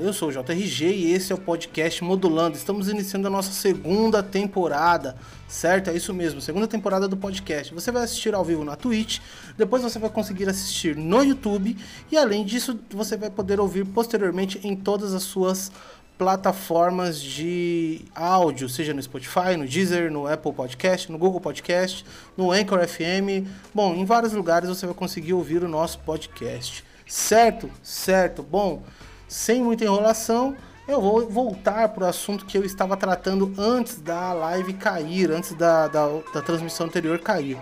Eu sou o JRG e esse é o podcast Modulando. Estamos iniciando a nossa segunda temporada, certo? É isso mesmo, segunda temporada do podcast. Você vai assistir ao vivo na Twitch, depois você vai conseguir assistir no YouTube e além disso você vai poder ouvir posteriormente em todas as suas plataformas de áudio, seja no Spotify, no Deezer, no Apple Podcast, no Google Podcast, no Anchor FM. Bom, em vários lugares você vai conseguir ouvir o nosso podcast. Certo? Certo. Bom, sem muita enrolação, eu vou voltar para o assunto que eu estava tratando antes da live cair, antes da, da, da, transmissão anterior cair.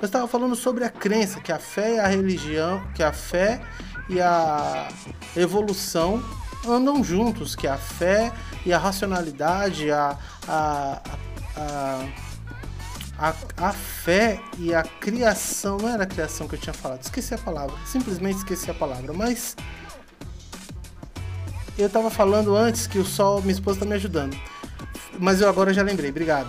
Eu estava falando sobre a crença, que a fé e a religião, que a fé e a evolução andam juntos, que a fé e a racionalidade, a, a, a, a, a fé e a criação, não era a criação que eu tinha falado, esqueci a palavra, simplesmente esqueci a palavra, mas eu tava falando antes que o sol, minha esposa tá me ajudando. Mas eu agora já lembrei, obrigado.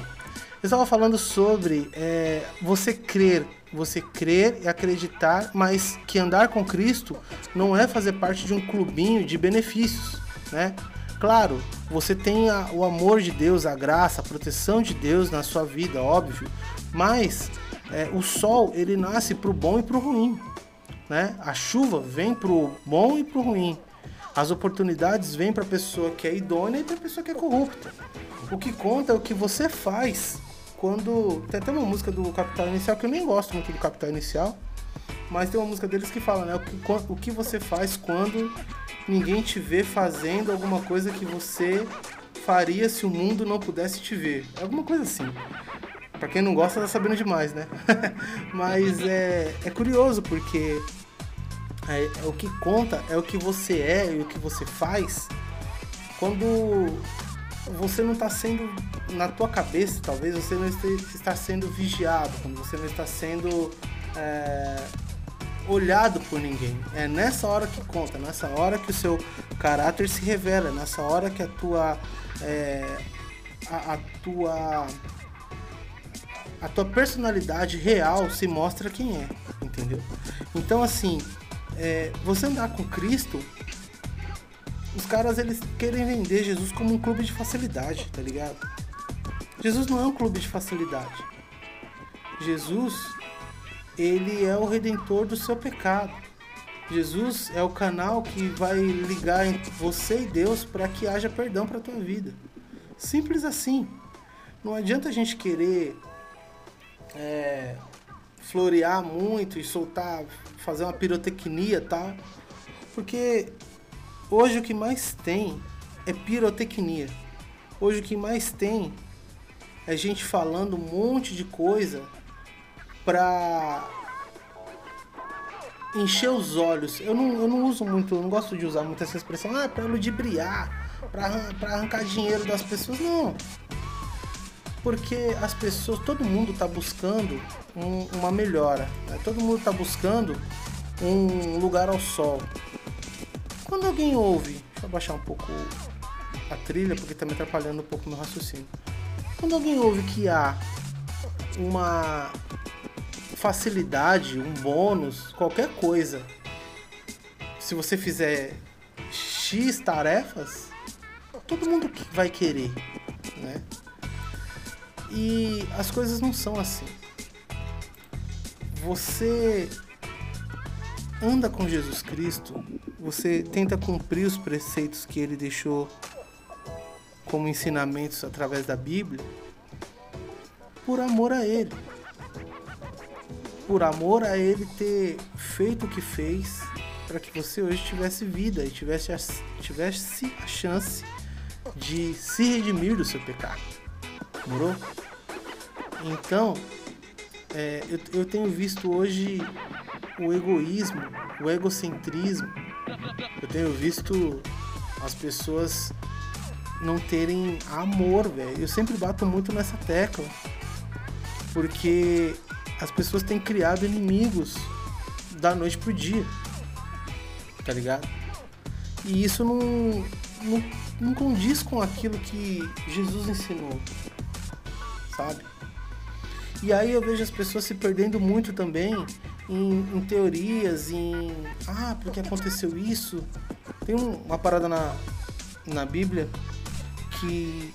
Eu estava falando sobre é, você crer, você crer e acreditar, mas que andar com Cristo não é fazer parte de um clubinho de benefícios, né? Claro, você tem a, o amor de Deus, a graça, a proteção de Deus na sua vida, óbvio, mas é, o sol ele nasce para o bom e para o ruim, né? A chuva vem para o bom e para o ruim. As oportunidades vêm para a pessoa que é idônea e para a pessoa que é corrupta. O que conta é o que você faz quando. Tem até uma música do Capital Inicial que eu nem gosto muito do Capital Inicial, mas tem uma música deles que fala, né? O que, o que você faz quando ninguém te vê fazendo alguma coisa que você faria se o mundo não pudesse te ver. Alguma coisa assim. Pra quem não gosta, tá sabendo demais, né? mas é, é curioso porque é, é, o que conta é o que você é e o que você faz quando você não está sendo na tua cabeça, talvez você não está sendo vigiado, quando você não está sendo é, olhado por ninguém. É nessa hora que conta, nessa hora que o seu caráter se revela, nessa hora que a tua é, a, a tua a tua personalidade real se mostra quem é, entendeu? Então assim, é, você andar com Cristo, os caras eles querem vender Jesus como um clube de facilidade, tá ligado? Jesus não é um clube de facilidade. Jesus, ele é o redentor do seu pecado. Jesus é o canal que vai ligar você e Deus para que haja perdão para tua vida. Simples assim. Não adianta a gente querer é, florear muito e soltar, fazer uma pirotecnia tal. Porque hoje o que mais tem é pirotecnia. Hoje o que mais tem é gente falando um monte de coisa pra encher os olhos. Eu não, eu não uso muito, não gosto de usar muito essa expressão, ah, pra ludibriar, pra, pra arrancar dinheiro das pessoas. Não. Porque as pessoas, todo mundo está buscando um, uma melhora. Né? Todo mundo está buscando um lugar ao sol. Quando alguém ouve, deixa eu abaixar um pouco a trilha porque está me atrapalhando um pouco meu raciocínio. Quando alguém ouve que há uma facilidade, um bônus, qualquer coisa, se você fizer X tarefas, todo mundo vai querer, né? E as coisas não são assim. Você anda com Jesus Cristo, você tenta cumprir os preceitos que ele deixou como ensinamentos através da Bíblia, por amor a ele. Por amor a ele ter feito o que fez para que você hoje tivesse vida e tivesse a, tivesse a chance de se redimir do seu pecado. Morou? Então, é, eu, eu tenho visto hoje o egoísmo, o egocentrismo. Eu tenho visto as pessoas não terem amor, velho. Eu sempre bato muito nessa tecla. Porque as pessoas têm criado inimigos da noite pro dia. Tá ligado? E isso não, não, não condiz com aquilo que Jesus ensinou. Sabe? E aí eu vejo as pessoas se perdendo muito também em, em teorias, em ah, porque aconteceu isso. Tem um, uma parada na, na Bíblia que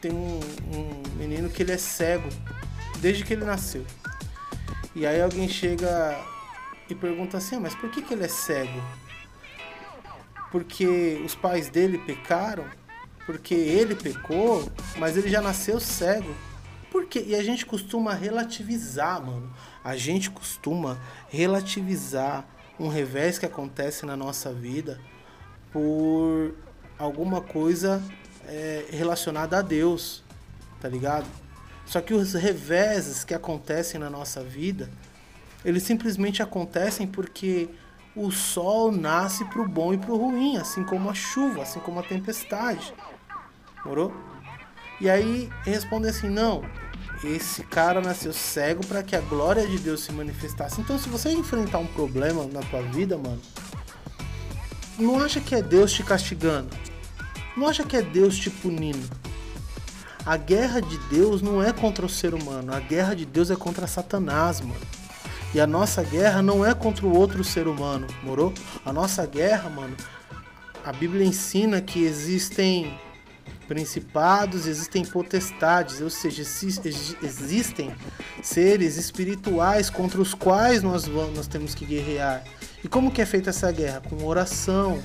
tem um, um menino que ele é cego desde que ele nasceu. E aí alguém chega e pergunta assim, ah, mas por que, que ele é cego? Porque os pais dele pecaram? Porque ele pecou, mas ele já nasceu cego? Por quê? E a gente costuma relativizar, mano. A gente costuma relativizar um revés que acontece na nossa vida por alguma coisa é, relacionada a Deus, tá ligado? Só que os reveses que acontecem na nossa vida, eles simplesmente acontecem porque o sol nasce pro bom e pro ruim, assim como a chuva, assim como a tempestade. Morou? E aí responde assim: não, esse cara nasceu cego para que a glória de Deus se manifestasse. Então, se você enfrentar um problema na tua vida, mano, não acha que é Deus te castigando. Não acha que é Deus te punindo. A guerra de Deus não é contra o ser humano, a guerra de Deus é contra Satanás, mano. E a nossa guerra não é contra o outro ser humano, morou? A nossa guerra, mano, a Bíblia ensina que existem principados, existem potestades, ou seja, existem seres espirituais contra os quais nós, vamos, nós temos que guerrear. E como que é feita essa guerra? Com oração,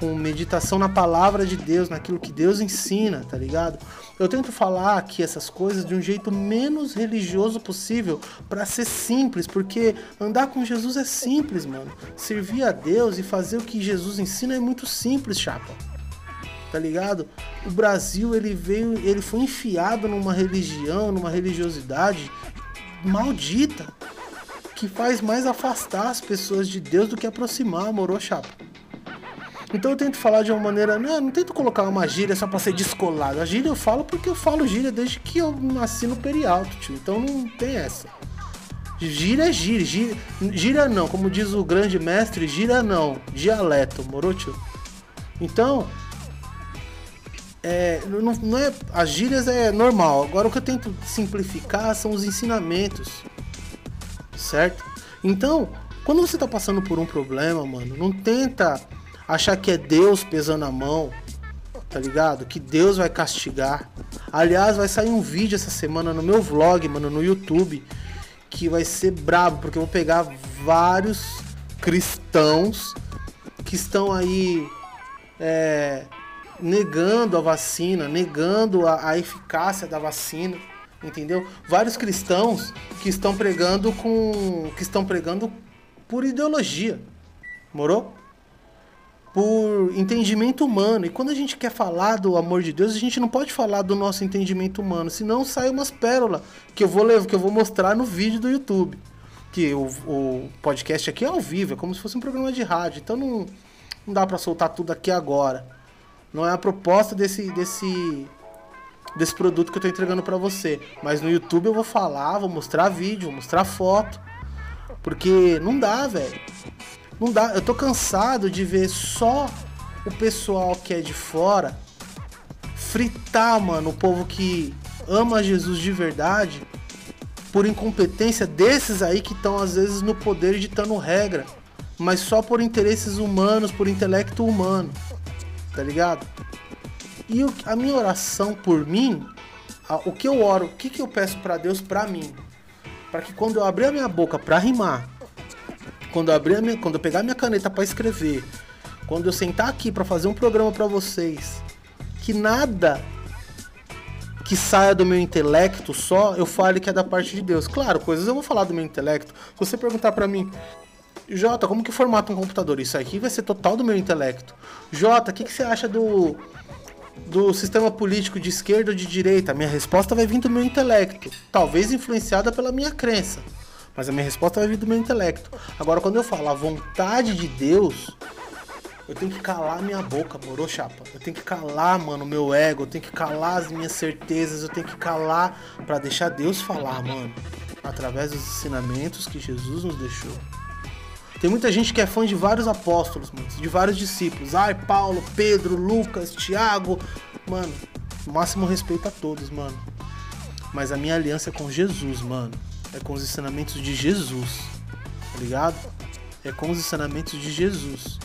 com meditação na palavra de Deus, naquilo que Deus ensina, tá ligado? Eu tento falar aqui essas coisas de um jeito menos religioso possível, para ser simples, porque andar com Jesus é simples, mano. Servir a Deus e fazer o que Jesus ensina é muito simples, chapa. Tá ligado? O Brasil, ele veio, ele foi enfiado numa religião, numa religiosidade maldita, que faz mais afastar as pessoas de Deus do que aproximar, moro, chapa? Então eu tento falar de uma maneira. Não, não tento colocar uma gíria só pra ser descolado. A gíria eu falo porque eu falo gíria desde que eu nasci no perialto, tio. Então não tem essa. Gíria é gíria. Gíria não, como diz o grande mestre, gíria não. Dialeto, moro, tio? Então. É, não, não é, as gírias é normal. Agora o que eu tento simplificar são os ensinamentos. Certo? Então, quando você tá passando por um problema, mano, não tenta achar que é Deus pesando a mão, tá ligado? Que Deus vai castigar. Aliás, vai sair um vídeo essa semana no meu vlog, mano, no YouTube, que vai ser brabo, porque eu vou pegar vários cristãos que estão aí é, negando a vacina, negando a, a eficácia da vacina, entendeu? Vários cristãos que estão pregando com, que estão pregando por ideologia, morou? por entendimento humano. E quando a gente quer falar do amor de Deus, a gente não pode falar do nosso entendimento humano, senão sai umas pérolas que eu vou levar, que eu vou mostrar no vídeo do YouTube. Que o, o podcast aqui é ao vivo, é como se fosse um programa de rádio, então não, não dá para soltar tudo aqui agora. Não é a proposta desse desse desse produto que eu tô entregando para você, mas no YouTube eu vou falar, vou mostrar vídeo, vou mostrar foto, porque não dá, velho. Não dá, eu tô cansado de ver só o pessoal que é de fora fritar, mano, o povo que ama Jesus de verdade por incompetência desses aí que estão às vezes no poder ditando regra, mas só por interesses humanos, por intelecto humano. Tá ligado? E a minha oração por mim, o que eu oro, o que, que eu peço para Deus para mim? Para que quando eu abrir a minha boca para rimar, quando eu abrir minha, quando eu pegar minha caneta para escrever, quando eu sentar aqui para fazer um programa para vocês, que nada que saia do meu intelecto só eu fale que é da parte de Deus. Claro, coisas eu vou falar do meu intelecto. Se você perguntar para mim, Jota, como que formata um computador? Isso aqui vai ser total do meu intelecto. Jota, o que, que você acha do do sistema político de esquerda ou de direita? Minha resposta vai vir do meu intelecto, talvez influenciada pela minha crença. Mas a minha resposta vai vir do meu intelecto. Agora, quando eu falo a vontade de Deus, eu tenho que calar minha boca, moro, chapa? Eu tenho que calar, mano, meu ego, eu tenho que calar as minhas certezas, eu tenho que calar para deixar Deus falar, mano. Através dos ensinamentos que Jesus nos deixou. Tem muita gente que é fã de vários apóstolos, mano, de vários discípulos. Ai, Paulo, Pedro, Lucas, Tiago. Mano, máximo respeito a todos, mano. Mas a minha aliança é com Jesus, mano é com os ensinamentos de Jesus, tá ligado? É com os ensinamentos de Jesus.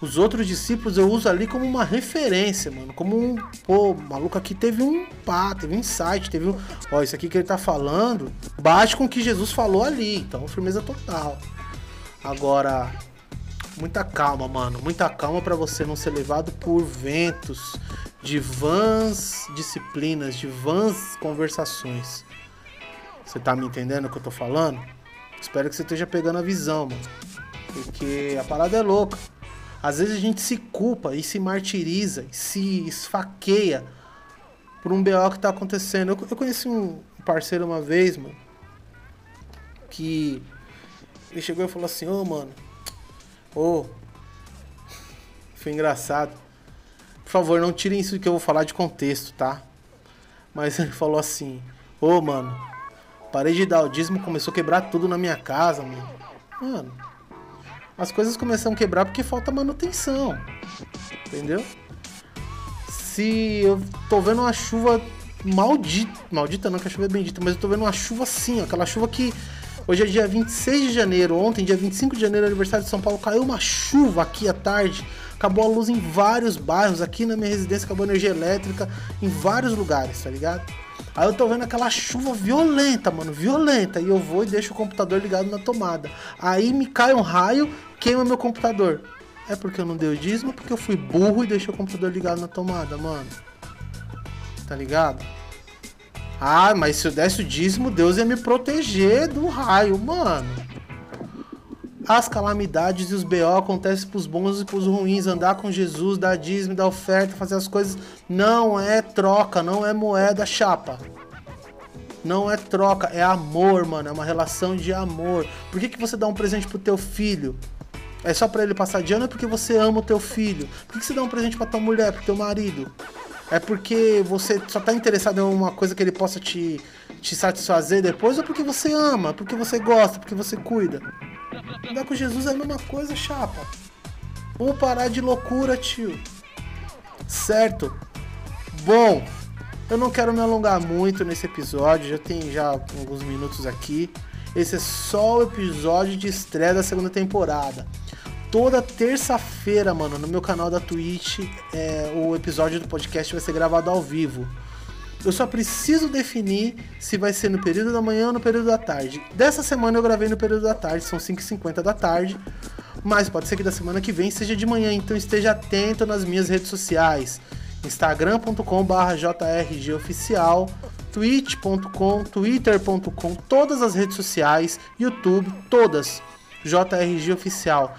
Os outros discípulos eu uso ali como uma referência, mano. Como um. Pô, maluco aqui teve um pá, teve um insight, teve um. Ó, isso aqui que ele tá falando bate com o que Jesus falou ali. Então, firmeza total. Agora, muita calma, mano. Muita calma para você não ser levado por ventos de vãs disciplinas, de vãs conversações. Você tá me entendendo o que eu tô falando? Espero que você esteja pegando a visão, mano. Porque a parada é louca. Às vezes a gente se culpa e se martiriza, e se esfaqueia por um BO que tá acontecendo. Eu, eu conheci um parceiro uma vez, mano, que ele chegou e falou assim: Ô, oh, mano, ô, oh, foi engraçado. Por favor, não tirem isso que eu vou falar de contexto, tá? Mas ele falou assim: Ô, oh, mano, parei de dar o dízimo, começou a quebrar tudo na minha casa, mano. Mano as coisas começam a quebrar porque falta manutenção. Entendeu? Se eu tô vendo uma chuva maldita, maldita não que a chuva é bendita, mas eu tô vendo uma chuva assim, ó, aquela chuva que hoje é dia 26 de janeiro, ontem, dia 25 de janeiro, aniversário de São Paulo, caiu uma chuva aqui à tarde, acabou a luz em vários bairros, aqui na minha residência acabou a energia elétrica em vários lugares, tá ligado? Aí eu tô vendo aquela chuva violenta, mano, violenta. E eu vou e deixo o computador ligado na tomada. Aí me cai um raio, queima meu computador. É porque eu não dei o dízimo, porque eu fui burro e deixei o computador ligado na tomada, mano. Tá ligado? Ah, mas se eu desse o dízimo, Deus ia me proteger do raio, mano. As calamidades e os BO acontecem pros bons e pros ruins. Andar com Jesus, dar dízimo, dar oferta, fazer as coisas não é troca, não é moeda chapa. Não é troca, é amor, mano. É uma relação de amor. Por que, que você dá um presente pro teu filho? É só para ele passar de ano é porque você ama o teu filho? Por que, que você dá um presente pra tua mulher, pro teu marido? É porque você só tá interessado em uma coisa que ele possa te, te satisfazer depois ou porque você ama, porque você gosta, porque você cuida? Andar com Jesus é a mesma coisa, chapa. Vamos parar de loucura, tio. Certo? Bom, eu não quero me alongar muito nesse episódio, já tem já alguns minutos aqui. Esse é só o episódio de estreia da segunda temporada. Toda terça-feira, mano, no meu canal da Twitch, é, o episódio do podcast vai ser gravado ao vivo. Eu só preciso definir se vai ser no período da manhã ou no período da tarde. Dessa semana eu gravei no período da tarde, são 5h50 da tarde. Mas pode ser que da semana que vem seja de manhã, então esteja atento nas minhas redes sociais. instagram.com.br jrgoficial, twitch.com, twitter.com, todas as redes sociais, YouTube, todas, JRG Oficial.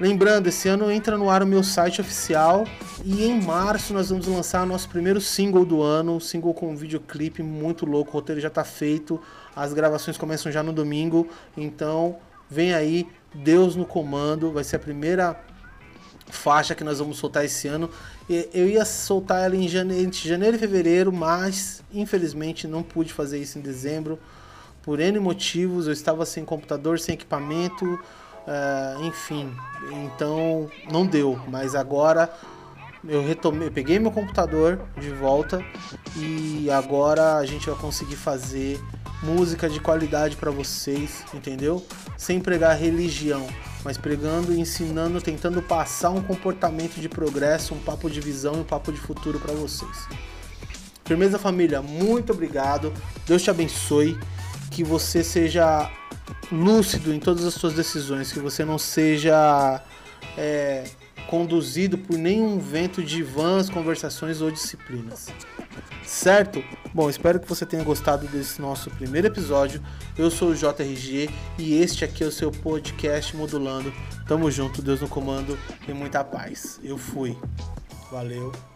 Lembrando, esse ano entra no ar o meu site oficial e em março nós vamos lançar nosso primeiro single do ano, um single com um videoclipe muito louco, o roteiro já está feito, as gravações começam já no domingo, então vem aí, Deus no comando, vai ser a primeira faixa que nós vamos soltar esse ano. Eu ia soltar ela em janeiro, entre janeiro e fevereiro, mas infelizmente não pude fazer isso em dezembro por N motivos. Eu estava sem computador, sem equipamento, Uh, enfim, então não deu, mas agora eu retomei, eu peguei meu computador de volta e agora a gente vai conseguir fazer música de qualidade para vocês, entendeu? Sem pregar religião, mas pregando, ensinando, tentando passar um comportamento de progresso, um papo de visão e um papo de futuro para vocês. Firmeza família, muito obrigado. Deus te abençoe, que você seja lúcido em todas as suas decisões, que você não seja é, conduzido por nenhum vento de vãs conversações ou disciplinas. Certo? Bom, espero que você tenha gostado desse nosso primeiro episódio. Eu sou o JRG e este aqui é o seu podcast modulando. Tamo junto, Deus no comando e muita paz. Eu fui. Valeu.